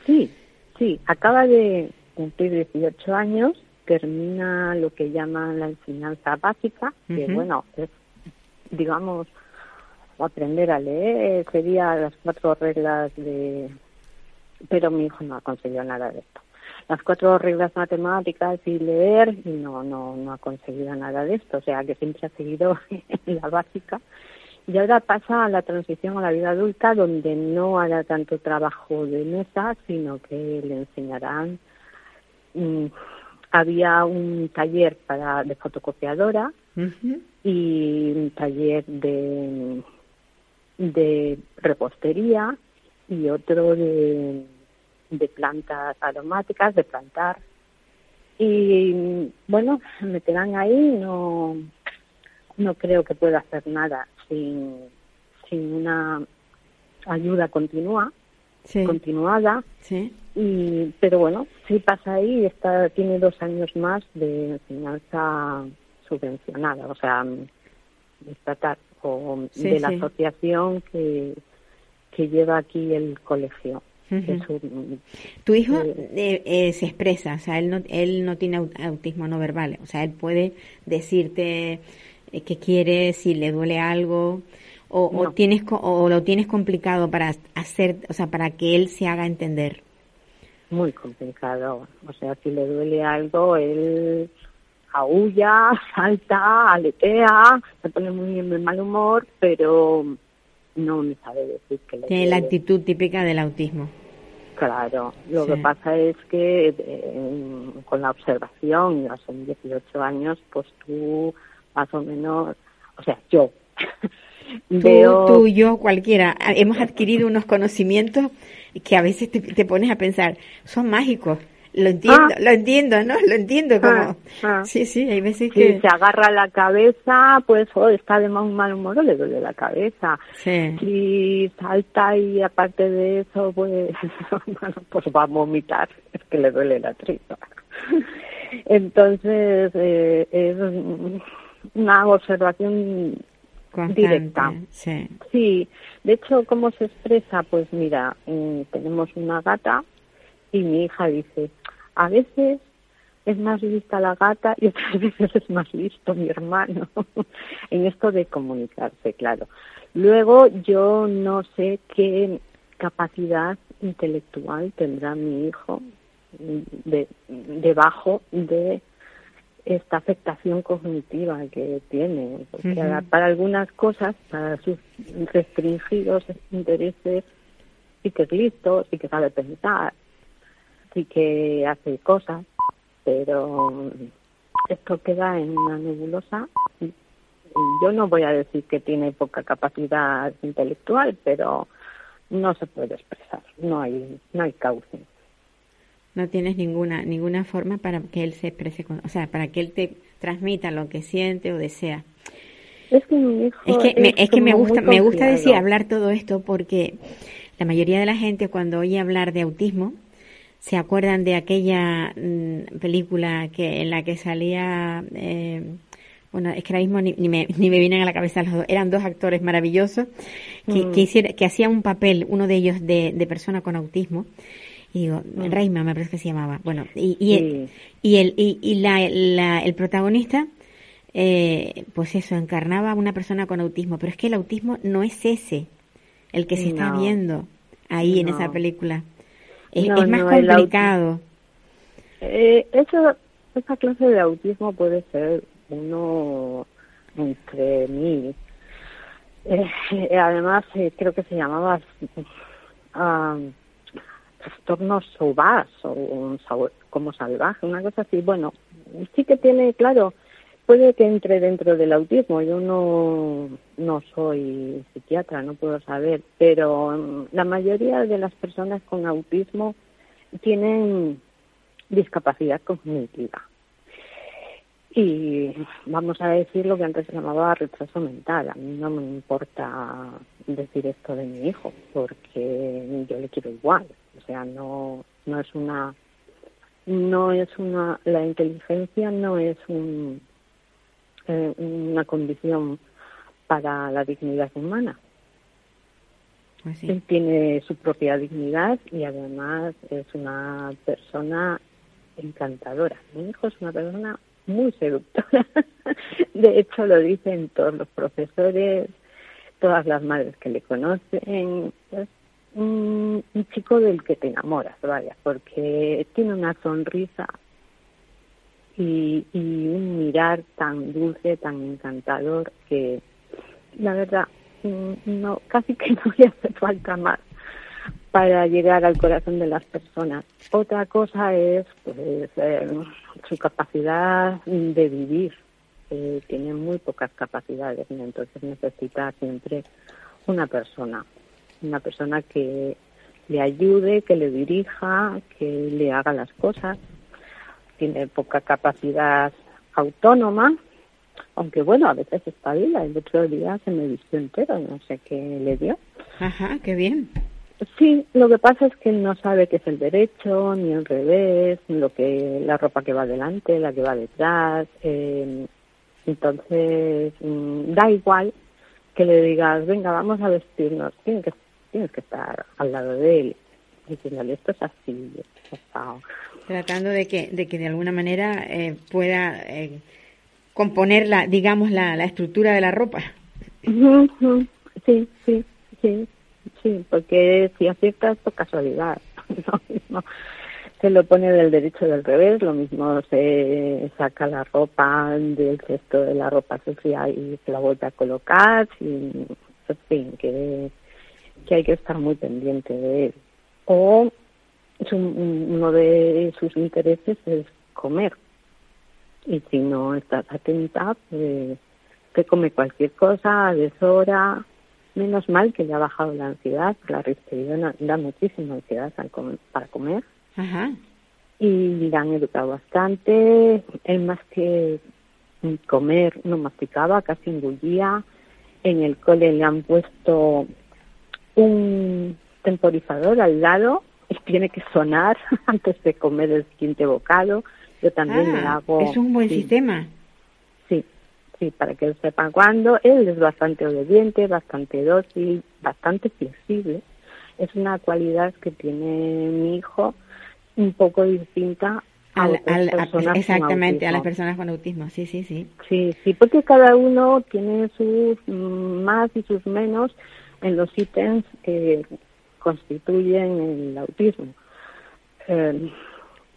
S5: Sí, sí, acaba de cumplir 18 años, termina lo que llaman la enseñanza básica, que bueno, es, digamos, aprender a leer, sería las cuatro reglas de... Pero mi hijo no ha conseguido nada de esto. Las cuatro reglas matemáticas y leer, y no, no, no ha conseguido nada de esto. O sea, que siempre ha seguido la básica. Y ahora pasa a la transición a la vida adulta, donde no hará tanto trabajo de mesa, sino que le enseñarán. Mm, había un taller para de fotocopiadora y un taller de de repostería y otro de, de plantas aromáticas, de plantar. Y bueno, me quedan ahí, no, no creo que pueda hacer nada sin, sin una ayuda continua, continuada.
S3: Sí.
S5: Y, pero bueno, sí pasa ahí, está, tiene dos años más de enseñanza subvencionada, o sea, estatal de la asociación que, que lleva aquí el colegio.
S3: tu hijo eh, eh, se expresa, o sea, él no, él no tiene autismo no verbal, o sea, él puede decirte eh, qué quiere, si le duele algo, o, o, tienes o lo tienes complicado para hacer, o sea, para que él se haga entender.
S5: Muy complicado, o sea, si le duele algo, él aúlla, salta, aletea, se pone muy de mal humor, pero no me sabe decir que le
S3: Tiene la actitud típica del autismo.
S5: Claro, lo que pasa es que eh, con la observación, ya son 18 años, pues tú más o menos, o sea, yo.
S3: Tú, veo... tú, yo, cualquiera, hemos adquirido unos conocimientos que a veces te pones a pensar, son mágicos lo entiendo, ah. lo entiendo, ¿no? Lo entiendo como... Ah, ah. Sí, sí, hay veces que...
S5: Si se agarra la cabeza, pues oh, está de mal, mal humor, le duele la cabeza.
S3: Sí.
S5: Si salta y aparte de eso, pues, bueno, pues va a vomitar, es que le duele la tripa. Entonces, eh, es una observación directa.
S3: Sí.
S5: sí, de hecho, ¿cómo se expresa? Pues mira, mm, tenemos una gata y mi hija dice, a veces es más lista la gata y otras veces es más listo mi hermano en esto de comunicarse, claro. Luego yo no sé qué capacidad intelectual tendrá mi hijo de, debajo de esta afectación cognitiva que tiene, porque para algunas cosas, para sus restringidos intereses, sí que es listo, sí que sabe pensar, sí que hace cosas, pero esto queda en una nebulosa yo no voy a decir que tiene poca capacidad intelectual, pero no se puede expresar, no hay, no hay cauce.
S3: No tienes ninguna, ninguna forma para que él se exprese, o sea, para que él te transmita lo que siente o desea.
S5: Es que mi hijo
S3: es que, me, es que me gusta, me gusta decir hablar todo esto porque la mayoría de la gente cuando oye hablar de autismo se acuerdan de aquella mm, película que en la que salía eh, bueno es que ahora mismo ni, ni me, ni me vienen a la cabeza los dos eran dos actores maravillosos que,
S5: Mm.
S3: que, hiciera- que hacían un papel uno de ellos de, de persona con autismo y digo
S5: Mm.
S3: Reima me parece que se llamaba bueno y, y,
S5: Sí.
S3: y el y, y la, la- el protagonista eh, pues eso encarnaba a una persona con autismo pero es que el autismo no es ese el que se está viendo ahí en esa película es,
S5: No,
S3: es más
S5: no,
S3: complicado
S5: Eh, eso, esa clase de autismo puede ser uno entre mil. Eh, además, eh, creo que se llamaba ah, trastorno sauvage o un como salvaje, una cosa así. Bueno, sí que tiene, claro, puede que entre dentro del autismo. Yo no, no soy psiquiatra, no puedo saber, pero mm, la mayoría de las personas con autismo tienen discapacidad cognitiva. Y vamos a decir lo que antes se llamaba retraso mental. A mí no me importa decir esto de mi hijo, porque yo le quiero igual. O sea, no, no es una, no es una, la inteligencia no es un, eh, una condición para la dignidad humana.
S3: Pues sí.
S5: Él tiene su propia dignidad y además es una persona encantadora. Mi hijo es una persona muy seductora. De hecho, lo dicen todos los profesores, todas las madres que le conocen. Es un, un chico del que te enamoras, vaya, porque tiene una sonrisa y, y un mirar tan dulce, tan encantador que la verdad mm, no casi que no le hace falta más para llegar al corazón de las personas. Otra cosa es pues eh, su capacidad de vivir. Tiene muy pocas capacidades, ¿no? entonces necesita siempre una persona, una persona que le ayude, que le dirija, que le haga las cosas. Tiene poca capacidad autónoma, aunque bueno, a veces espabila. El otro día se me vistió entero, no sé qué le dio.
S3: Ajá, qué bien.
S5: Sí, lo que pasa es que no sabe qué es el derecho, ni el revés, ni lo que la ropa que va delante, la que va detrás. eh, entonces, mm, da igual que le digas, venga, vamos a vestirnos. Tienes que, tienes que estar al lado de él, diciéndole, esto es así, esto es asado.
S3: Tratando de que, de que de alguna manera eh, pueda eh, componer la, digamos, la, la estructura de la ropa.
S5: Sí, sí, sí, sí, porque si acierta es por casualidad. Lo mismo se lo pone del derecho del revés, lo mismo se saca la ropa del cesto de la ropa sucia y se la vuelve a colocar, y, en fin, que, que hay que estar muy pendiente de él. O uno de sus intereses es comer. Y si no estás atenta, pues que come cualquier cosa a deshora. Menos mal que ya ha bajado la ansiedad, la risperidona da muchísima ansiedad para comer
S3: Ajá.
S5: y la han educado bastante. Él más que comer no masticaba, casi engullía. En el cole le han puesto un temporizador al lado tiene que sonar antes de comer el siguiente bocado. Yo también le
S3: Ah,
S5: hago...
S3: eso es un buen
S5: sí,
S3: sistema.
S5: Sí, sí, para que él sepa cuándo. Él es bastante obediente, bastante dócil, bastante flexible. Es una cualidad que tiene mi hijo un poco distinta a
S3: Al- al-
S5: personas
S3: exactamente, a las personas con autismo. Sí, sí, sí.
S5: Sí, sí, porque cada uno tiene sus más y sus menos en los ítems que constituyen el autismo. Eh,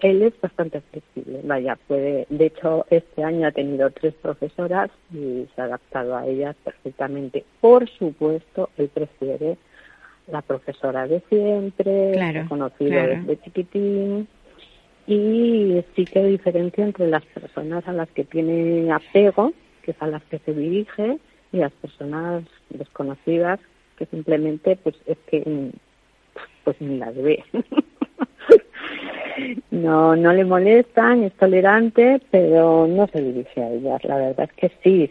S5: él es bastante flexible, vaya, puede, de hecho este año ha tenido tres profesoras y se ha adaptado a ellas perfectamente. Por supuesto, él prefiere la profesora de siempre,
S3: Claro,
S5: conocido
S3: claro.
S5: desde chiquitín, y sí que hay diferencia entre las personas a las que tiene apego, que es a las que se dirige y las personas desconocidas que simplemente pues es que pues ni las ve. no, no le molestan, es tolerante, pero no se dirige a ellas. La verdad es que sí,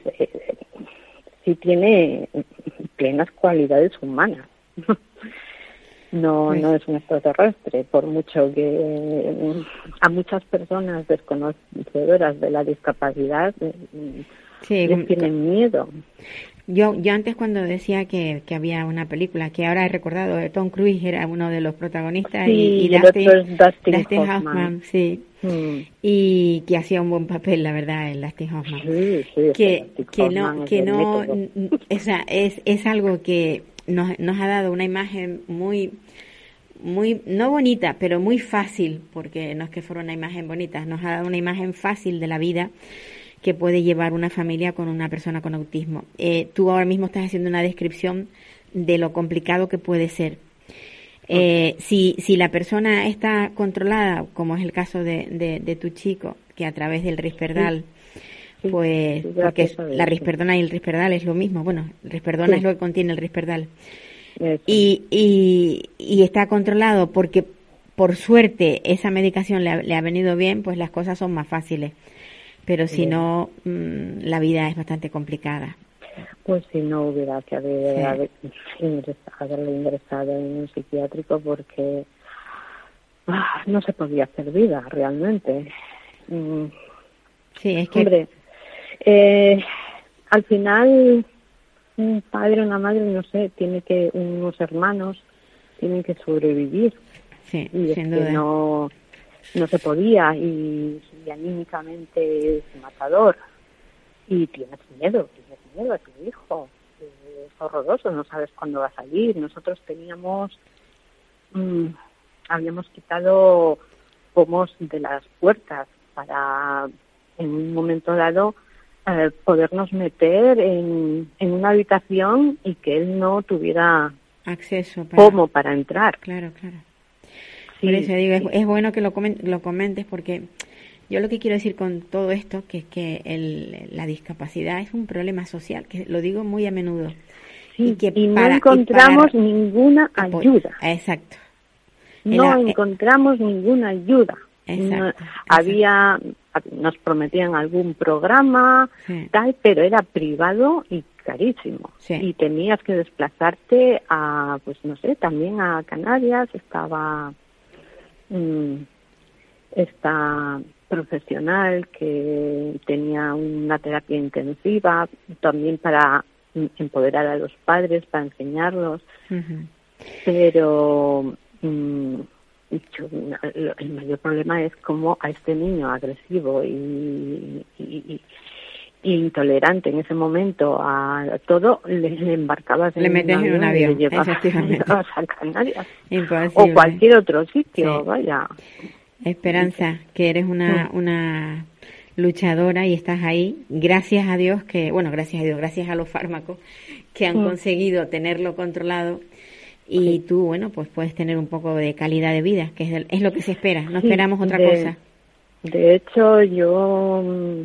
S5: sí tiene plenas cualidades humanas. No, no es un extraterrestre, por mucho que a muchas personas desconocedoras de la discapacidad sí, les tienen miedo.
S3: Yo, yo antes cuando decía que, que, había una película que ahora he recordado, Tom Cruise era uno de los protagonistas
S5: y, Dustin,
S3: Hoffman, sí, mm. y que hacía un buen papel, la verdad, en Dustin Hoffman.
S5: Sí, sí,
S3: que, que no, que no, esa es, es algo que nos, nos ha dado una imagen muy muy, no bonita, pero muy fácil, porque no es que fuera una imagen bonita, nos ha dado una imagen fácil de la vida que puede llevar una familia con una persona con autismo. Eh, tú ahora mismo estás haciendo una descripción de lo complicado que puede ser. Eh, si, si la persona está controlada, como es el caso de, de, tu chico, que a través del risperdal, pues, porque la risperdona y el risperdal es lo mismo, bueno, risperdona es lo que contiene el risperdal. Y, y, y, está controlado porque, por suerte, esa medicación le ha, le ha venido bien, pues las cosas son más fáciles pero si no, mm, la vida es bastante complicada.
S5: Pues si no hubiera que haber, haberle ingresado en un psiquiátrico porque ah, no se podía hacer vida realmente.
S3: Mm. Sí, es que...
S5: Hombre, eh, al final un padre, una madre, no sé, tiene que, unos hermanos tienen que sobrevivir.
S3: Sí,
S5: y
S3: sin duda.
S5: no, no se podía y, anímicamente es matador y tienes miedo, tienes miedo a tu hijo, es horroroso, no sabes cuándo va a salir. Nosotros teníamos, mm, habíamos quitado pomos de las puertas para en un momento dado eh, podernos meter en, en una habitación y que él no tuviera
S3: acceso
S5: para... pomo para entrar.
S3: Claro, claro. Por eso digo, es, bueno que lo, lo comentes porque yo lo que quiero decir con todo esto, que es que el, la discapacidad es un problema social, que lo digo muy a menudo.
S5: y, que no encontramos ninguna ayuda.
S3: Exacto.
S5: No encontramos ninguna ayuda. Exacto, había, nos prometían algún programa, tal, pero era privado y carísimo. Y tenías que desplazarte a, pues no sé, también a Canarias, estaba Mm, esta profesional que tenía una terapia intensiva también para empoderar a los padres, para enseñarlos. Pero mm, el mayor problema es cómo a este niño agresivo y, intolerante en ese momento a todo le, embarcabas
S3: le metes en un avión, y
S5: a Canarias. O cualquier otro sitio vaya
S3: Esperanza que eres una una luchadora y estás ahí. Gracias a Dios que bueno gracias a Dios gracias a los fármacos que han conseguido tenerlo controlado. Y tú bueno pues puedes tener un poco de calidad de vida que es, es lo que se espera. No esperamos otra cosa.
S5: de hecho yo mm,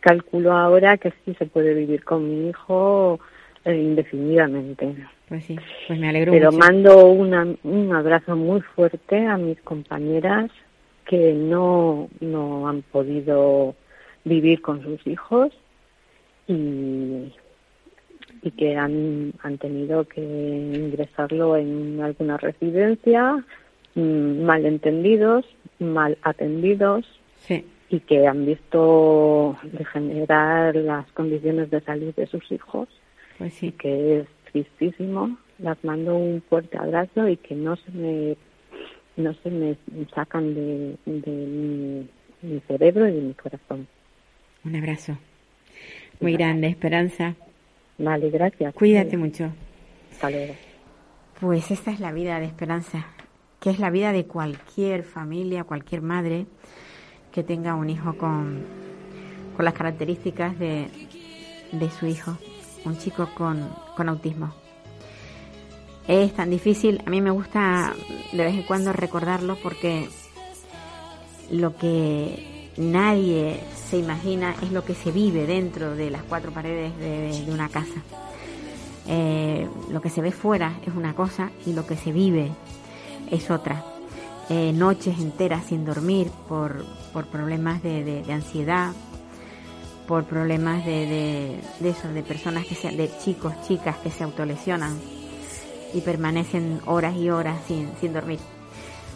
S5: calculo ahora que sí se puede vivir con mi hijo eh, indefinidamente.
S3: Pues sí, pues me alegro
S5: Pero mando un abrazo muy fuerte a mis compañeras que no, no han podido vivir con sus hijos y, y que han, han tenido que ingresarlo en alguna residencia, mm, mal entendidos, mal atendidos.
S3: Sí
S5: y que han visto degenerar las condiciones de salud de sus hijos,
S3: pues sí.
S5: que es tristísimo. Las mando un fuerte abrazo y que no se me no se me sacan de, de mi, cerebro y de mi corazón.
S3: Un abrazo. Muy grande, Esperanza.
S5: Vale, gracias.
S3: Cuídate mucho.
S5: Hasta luego.
S3: Pues esta es la vida de Esperanza, que es la vida de cualquier familia, cualquier madre que tenga un hijo con, con las características de, de su hijo, un chico con, con autismo. Es tan difícil, a mí me gusta de vez en cuando recordarlo porque lo que nadie se imagina es lo que se vive dentro de las cuatro paredes de, una casa. Eh, lo que se ve fuera es una cosa y lo que se vive es otra. Eh, noches enteras sin dormir por, por problemas de, de- ansiedad, por problemas de, de, de eso, de personas que se, de chicos, chicas que se autolesionan y permanecen horas y horas sin, sin dormir.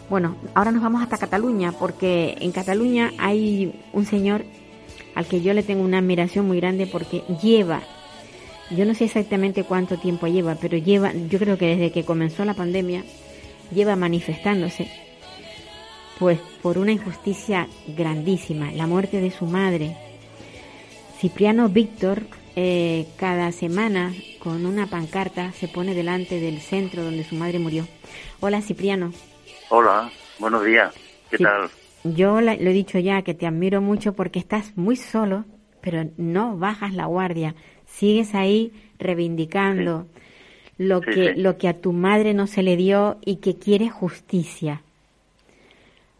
S3: Bueno, ahora nos vamos hasta Cataluña, porque en Cataluña hay un señor al que yo le tengo una admiración muy grande porque lleva, yo no sé exactamente cuánto tiempo lleva, pero lleva, yo creo que desde que comenzó la pandemia, lleva manifestándose, pues por una injusticia grandísima, la muerte de su madre. Cipriano Víctor eh, cada semana con una pancarta se pone delante del centro donde su madre murió. Hola Cipriano.
S6: Hola, buenos días. ¿Qué
S3: Sí.
S6: tal?
S3: Yo la- lo he dicho ya que te admiro mucho porque estás muy solo, pero no bajas la guardia. Sigues ahí reivindicando lo
S6: Sí,
S3: que lo que a tu madre no se le dio y que quieres justicia.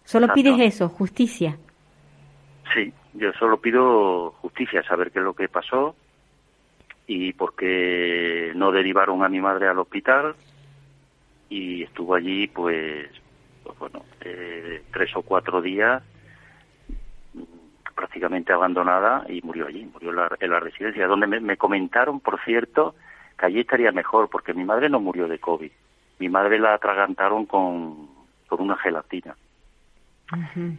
S3: Solo
S6: Exacto.
S3: pides eso, justicia.
S6: Sí, yo solo pido justicia, saber qué es lo que pasó y por qué no derivaron a mi madre al hospital y estuvo allí, pues, pues bueno, eh, tres o cuatro días prácticamente abandonada y murió allí, murió en la, en la residencia, donde me, me comentaron, por cierto, que allí estaría mejor, porque mi madre no murió de COVID. Mi madre la atragantaron con, con una gelatina.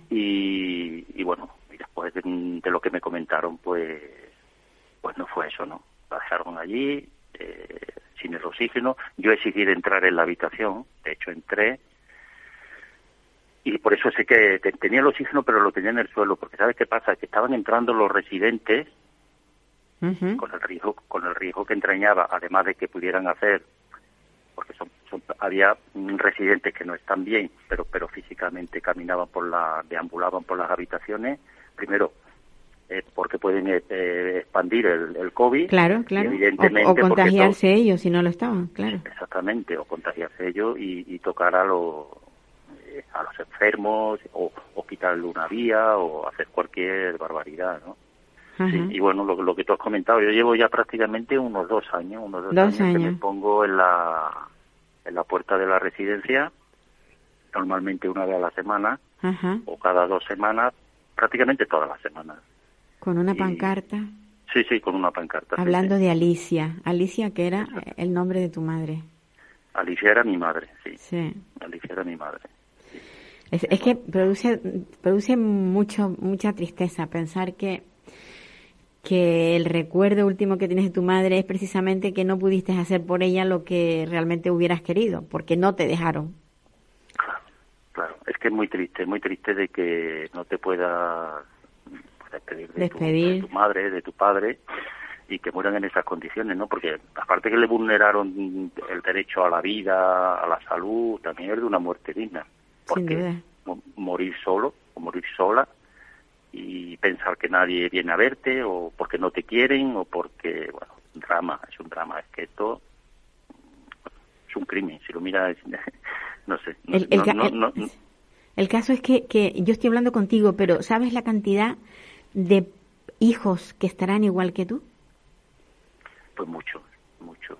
S6: Y, y bueno, y después de, de lo que me comentaron, pues, pues no fue eso, ¿no? La dejaron allí, eh, sin el oxígeno. Yo exigí de entrar en la habitación, de hecho entré, y por eso sé que te- tenía el oxígeno, pero lo tenía en el suelo, porque ¿sabes qué pasa? Que estaban entrando los residentes con el riesgo con el riesgo que entrañaba además de que pudieran hacer porque son, son- había residentes que no están bien pero pero físicamente caminaban por la deambulaban por las habitaciones primero eh, porque pueden eh, eh, expandir el, el covid
S3: Claro, claro.
S6: evidentemente
S3: O, contagiarse ellos si no lo estaban, claro.
S6: exactamente o contagiarse ellos y, y tocar a los a los enfermos o, o quitarle una vía o hacer cualquier barbaridad no. Sí, y bueno, lo, lo que tú has comentado, yo llevo ya prácticamente unos dos años, unos dos,
S3: Dos
S6: años, que me pongo en la, en la puerta de la residencia, normalmente una vez a la semana
S3: Ajá.
S6: o cada dos semanas, prácticamente todas las semanas.
S3: Con una
S6: Y-
S3: pancarta
S6: Sí, sí, con una pancarta.
S3: hablando
S6: sí.
S3: de Alicia. Alicia, que era el nombre de tu madre.
S6: Alicia era mi madre, sí.
S3: Sí.
S6: Alicia era mi madre.
S3: Es, es que produce, produce mucho, mucha tristeza pensar que, que el recuerdo último que tienes de tu madre es precisamente que no pudiste hacer por ella lo que realmente hubieras querido, porque no te dejaron.
S6: Claro, claro. Es que es muy triste, muy triste de que no te puedas pues, despedir de, tu-
S3: Despedir.
S6: de tu madre, de tu padre, y que mueran en esas condiciones, ¿no? Porque aparte que le vulneraron el derecho a la vida, a la salud, también es de una muerte digna.
S3: Sin
S6: Porque morir solo o morir sola y pensar que nadie viene a verte o porque no te quieren o porque, bueno, drama, es un drama. Es que esto es un crimen. Si lo miras, no sé. No,
S3: El,
S6: no- no-
S3: el caso es que, que yo estoy hablando contigo, pero ¿sabes la cantidad de hijos que estarán igual que tú?
S6: Pues muchos, muchos.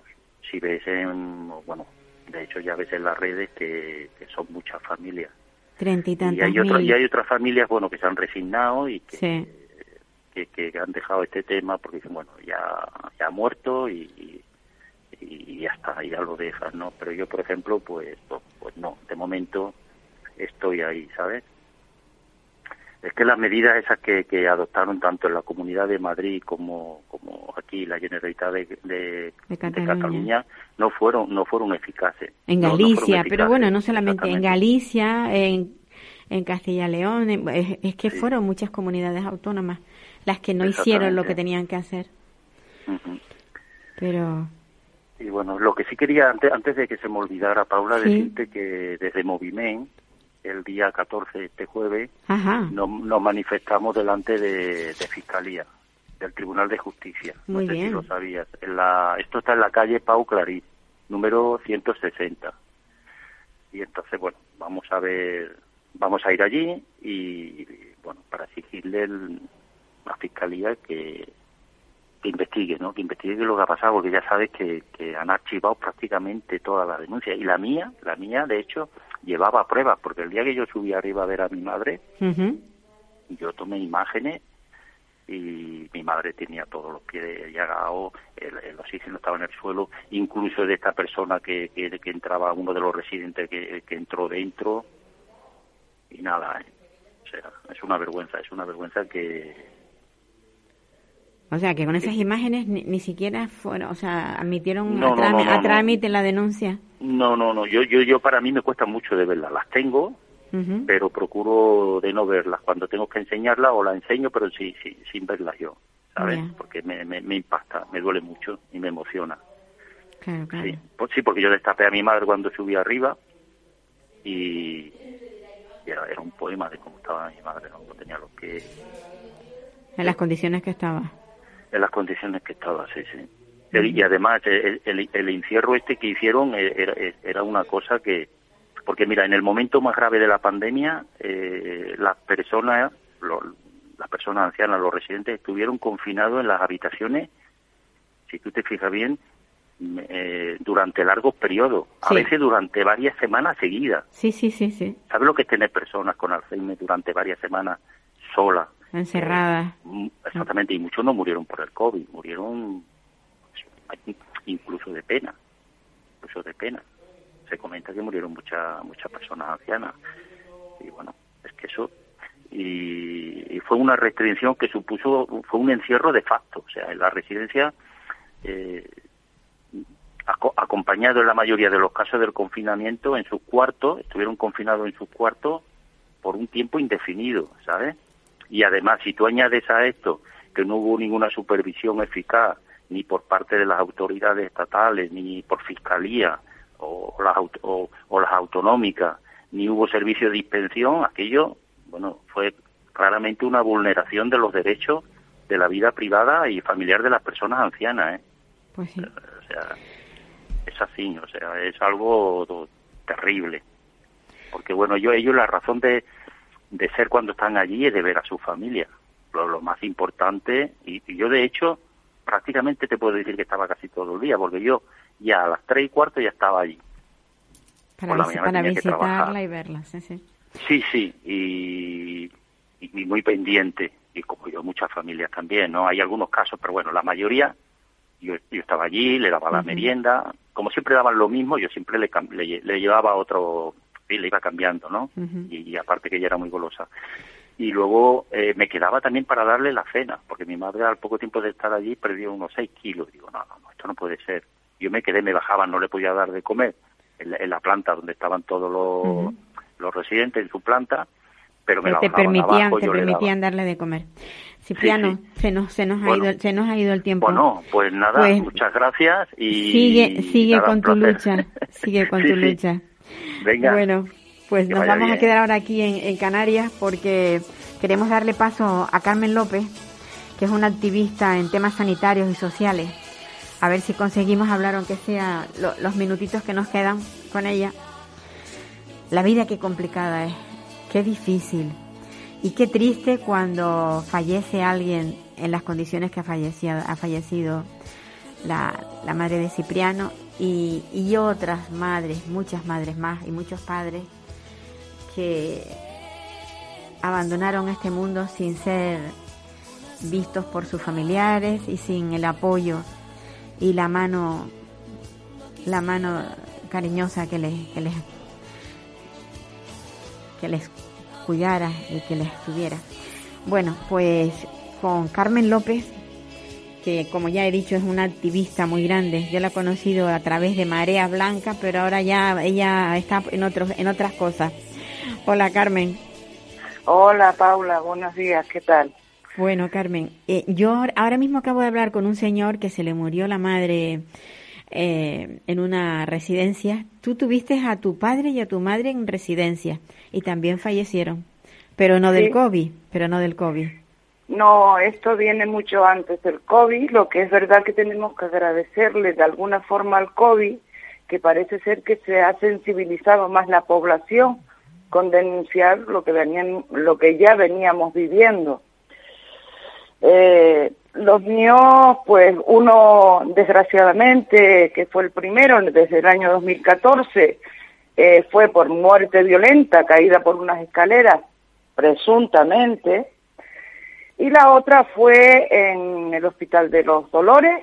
S6: Si ves en, bueno, de hecho ya ves en las redes que, que son muchas familias.
S3: Treinta y
S6: Y
S3: tantos
S6: hay, otra-
S3: mil.
S6: y hay otras familias, bueno, que se han resignado y que,
S3: Sí.
S6: que, que han dejado este tema porque dicen, bueno, ya, ya ha muerto y, y, y ya está, ya lo dejas, ¿no? Pero yo, por ejemplo, pues, pues, pues no, de momento estoy ahí, ¿sabes? Es que las medidas esas que, que adoptaron tanto en la Comunidad de Madrid como, como aquí la Generalitat de, de,
S3: De Cataluña.
S6: Cataluña no fueron no fueron eficaces.
S3: En
S6: No- no fueron
S3: Galicia, pero bueno, no solamente en. Galicia, en, en Castilla y León, en- es, es que
S6: Sí.
S3: fueron muchas comunidades autónomas las que no hicieron lo que tenían que hacer. Pero
S6: Y bueno, lo que sí quería, antes, antes de que se me olvidara, Paula,
S3: Sí.
S6: decirte que desde Moviment, el día 14, este jueves, nos, nos manifestamos delante de, de Fiscalía, del Tribunal de Justicia.
S3: Muy
S6: no sé
S3: bien.
S6: si lo sabías. En la, esto está en la calle Pau Clarí, número 160. Y entonces, bueno, vamos a ver, vamos a ir allí y, bueno, para exigirle el, la fiscalía que, que investigue, ¿no? Que investigue lo que ha pasado, porque ya sabes que, que han archivado prácticamente todas las denuncias. Y la mía, la mía, de hecho, llevaba pruebas, porque el día que yo subí arriba a ver a mi madre, yo tomé imágenes y mi madre tenía todos los pies llagados, el, el oxígeno estaba en el suelo, incluso de esta persona que, que, que entraba, uno de los residentes que, que entró dentro, y nada, ¿eh? o sea, es una vergüenza, es una vergüenza que,
S3: o sea, que con esas imágenes ni, ni siquiera fueron, o sea, admitieron a, trámite, a trámite la denuncia.
S6: No, no, no, yo, yo, yo para mí me cuesta mucho de verlas. Las tengo, pero procuro de no verlas. Cuando tengo que enseñarlas o las enseño, pero sí, sí, sin verlas yo, ¿sabes? Porque me, me, me impacta, me duele mucho y me emociona.
S3: Claro, claro.
S6: Sí, pues sí, porque yo destapé a mi madre cuando subí arriba y, y era, era un poema de cómo estaba mi madre, ¿no? Cómo tenía los pies,
S3: En las condiciones que estaba.
S6: En las condiciones que estaba, sí, sí. El- y además, el, el, el encierro este que hicieron eh, era, era una cosa que... Porque mira, en el momento más grave de la pandemia, eh, las personas, las personas ancianas, los residentes, estuvieron confinados en las habitaciones, si tú te fijas bien, eh, durante largos periodos, a veces durante varias semanas seguidas.
S3: Sí, sí, sí, sí.
S6: ¿Sabes lo que es tener personas con Alzheimer durante varias semanas solas?
S3: Encerrada.
S6: Mm, Exactamente, y muchos no murieron por el COVID, murieron incluso de pena, incluso de pena. Se comenta que murieron muchas muchas personas ancianas. Y bueno, es que eso... Y, fue una restricción que supuso, fue un encierro de facto. O sea, en la residencia, eh, aco- acompañado en la mayoría de los casos del confinamiento, en sus cuartos, estuvieron confinados en sus cuartos por un tiempo indefinido, ¿sabes? Y además, si tú añades a esto que no hubo ninguna supervisión eficaz, ni por parte de las autoridades estatales, ni por fiscalía o las, o, o las autonómicas, ni hubo servicio de dispensión, aquello, bueno, fue claramente una vulneración de los derechos de la vida privada y familiar de las personas ancianas, ¿eh?
S3: Pues sí.
S6: O sea, es así, o sea, es algo terrible. Porque bueno, yo ellos la razón de, de ser cuando están allí es de ver a su familia, lo, lo más importante. Y, y yo de hecho prácticamente te puedo decir que estaba casi todo el día, porque yo ya a las tres y cuarto ya estaba allí.
S3: Para,
S6: la
S3: para visitarla y verla, sí, sí.
S6: Sí, sí, y, muy pendiente, y como yo, muchas familias también, ¿no? Hay algunos casos, pero bueno, la mayoría, yo, yo estaba allí, le daba la merienda, como siempre daban lo mismo, yo siempre le, le, le llevaba otro, le iba cambiando, ¿no? Y, y aparte que ella era muy golosa. Y luego eh, me quedaba también para darle la cena, porque mi madre al poco tiempo de estar allí perdió unos seis kilos. Digo, no, no, no, esto no puede ser. Yo me quedé, me bajaban, no le podía dar de comer en la, en la planta donde estaban todos los, los residentes en su planta, pero me la
S3: te permitían,
S6: abajo,
S3: te permitían darle de comer. Cipriano,
S6: sí.
S3: se nos, se nos ha ido, se nos ha ido el tiempo.
S6: Bueno, pues nada,
S3: Pues,
S6: muchas gracias y
S3: sigue, sigue
S6: nada,
S3: con tu lucha, sigue con
S6: Sí,
S3: tu lucha.
S6: Venga,
S3: Bueno, pues
S6: Que
S3: nos vamos a quedar ahora aquí en, en Canarias porque queremos darle paso a Carmen López, que es una activista en temas sanitarios y sociales. A ver si conseguimos hablar, aunque sea lo- los minutitos que nos quedan con ella. La vida qué complicada es, qué difícil y qué triste cuando fallece alguien en las condiciones que ha fallecido, ha fallecido la, la madre de Cipriano y, y otras madres, muchas madres más y muchos padres que abandonaron este mundo sin ser vistos por sus familiares y sin el apoyo y la mano la mano cariñosa que les que les que les cuidara y que les estuviera. Bueno, pues con Carmen López, que como ya he dicho es una activista muy grande. Yo la he conocido a través de Marea Blanca, pero ahora ya ella está en otros en otras cosas. Hola Carmen.
S7: Hola Paula, buenos días, ¿qué tal?
S3: Bueno, Carmen, eh, yo ahora- mismo acabo de hablar con un señor que se le murió la madre eh, en una residencia. Tú tuviste a tu padre y a tu madre en residencia y también fallecieron, pero no del. COVID, pero no del COVID.
S7: No, esto viene mucho antes del COVID, lo que es verdad que tenemos que agradecerle de alguna forma al COVID, que parece ser que se ha sensibilizado más la población con denunciar lo que venían, lo que ya veníamos viviendo. Eh, los míos, pues uno desgraciadamente, que fue el primero desde el año 2014, eh, fue por muerte violenta, caída por unas escaleras, presuntamente, y la otra fue en el Hospital de los Dolores,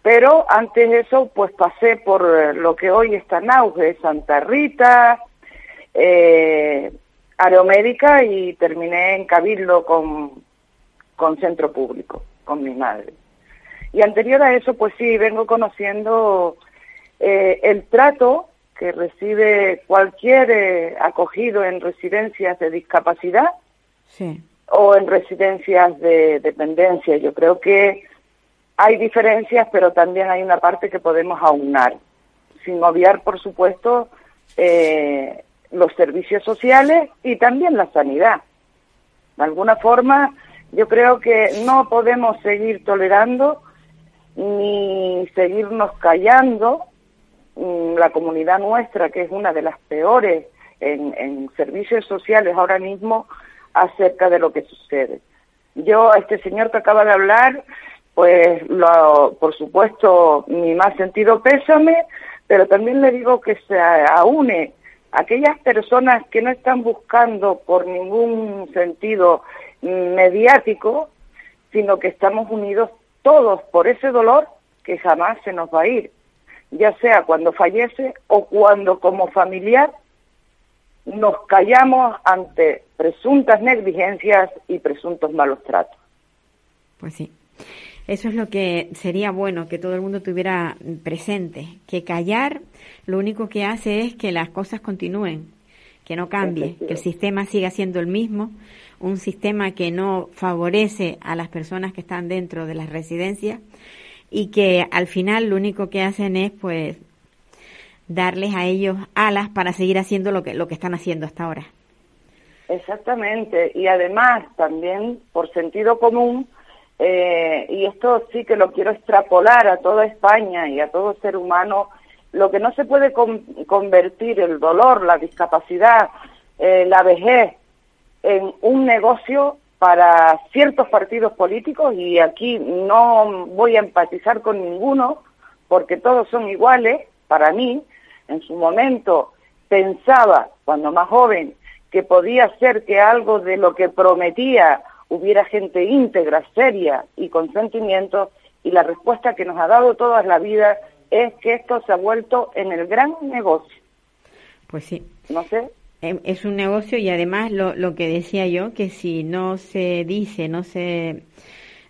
S7: pero antes de eso, pues pasé por lo que hoy está en auge, Santa Rita, eh, Aeromédica y terminé en Cabildo con con centro público, con mi madre. Y anterior a eso, pues sí, vengo conociendo eh, el trato que recibe cualquier eh, acogido en residencias de discapacidad o en residencias de dependencia. Yo creo que hay diferencias, pero también hay una parte que podemos aunar, sin obviar, por supuesto, eh, los servicios sociales y también la sanidad. De alguna forma, yo creo que no podemos seguir tolerando ni seguirnos callando mm, la comunidad nuestra, que es una de las peores en, servicios sociales ahora mismo, acerca de lo que sucede. Yo a este señor que acaba de hablar, pues lo, por supuesto mi más sentido pésame, pero también le digo que se aúne aquellas personas que no están buscando por ningún sentido mediático, sino que estamos unidos todos por ese dolor que jamás se nos va a ir, ya sea cuando fallece o cuando como familiar nos callamos ante presuntas negligencias y presuntos malos tratos.
S3: Pues sí. Eso es lo que sería bueno que todo el mundo tuviera presente, que callar lo único que hace es que las cosas continúen, que no cambie, que el sistema siga siendo el mismo, un sistema que no favorece a las personas que están dentro de las residencias y que al final lo único que hacen es pues darles a ellos alas para seguir haciendo lo que lo que están haciendo hasta ahora.
S7: Exactamente, y además también por sentido común, eh, y esto sí que lo quiero extrapolar a toda España y a todo ser humano, lo que no se puede convertir el dolor, la discapacidad, eh, la vejez en un negocio para ciertos partidos políticos y aquí no voy a empatizar con ninguno porque todos son iguales para mí. En su momento pensaba, cuando más joven, que podía ser que algo de lo que prometía hubiera gente íntegra, seria y con sentimientos y la respuesta que nos ha dado toda la vida es que esto se ha vuelto en el gran negocio.
S3: Pues sí.
S7: No sé
S3: Em, es un negocio y además lo, lo que decía yo, que si no se dice, no se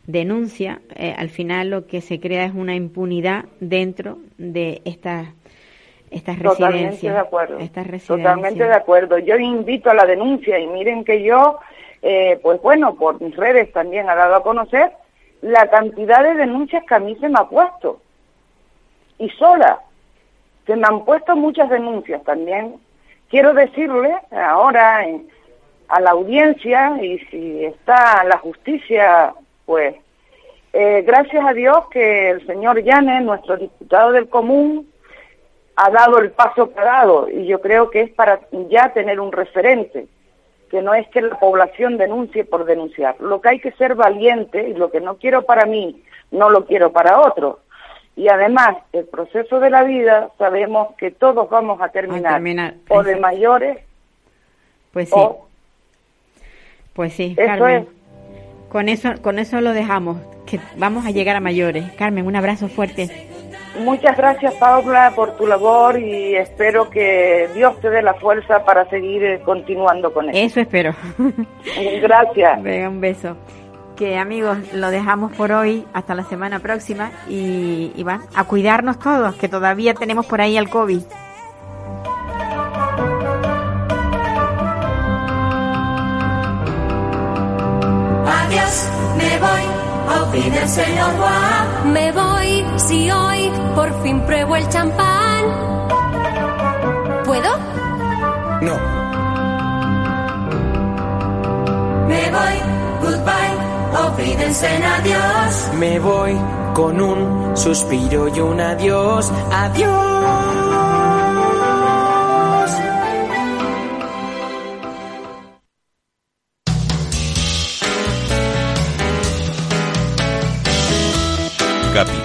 S3: denuncia, eh, al final lo que se crea es una impunidad dentro de estas estas residencias.
S7: de acuerdo. Totalmente de acuerdo. Yo invito a la denuncia y miren que yo, eh, pues bueno, por mis redes también ha dado a conocer la cantidad de denuncias que a mí se me ha puesto. Y sola. Se me han puesto muchas denuncias también quiero decirle ahora a la audiencia y si está la justicia, pues eh, gracias a Dios que el señor Llanes, nuestro diputado del común, ha dado el paso parado y yo creo que es para ya tener un referente, que no es que la población denuncie por denunciar. Lo que hay que ser valiente y lo que no quiero para mí, no lo quiero para otro. Y además, el proceso de la vida, sabemos que todos vamos a terminar, o de mayores.
S3: Pues sí. pues sí, Carmen. Con eso, con eso lo dejamos, que vamos a llegar a mayores. Carmen, un abrazo fuerte.
S7: Muchas gracias, Paula, por tu labor y espero que Dios te dé la fuerza para seguir eh, continuando con eso.
S3: Eso espero.
S7: Gracias.
S3: Venga, un beso que amigos, lo dejamos por hoy hasta la semana próxima y, y va a cuidarnos todos, que todavía tenemos por ahí el COVID.
S2: Auf Wiedersehen, au revoir.
S8: Me voy, si hoy por fin pruebo el champán. ¿Puedo?
S1: No.
S2: Me voy, goodbye olvídense en adiós.
S9: Me voy con un suspiro y un adiós, adiós.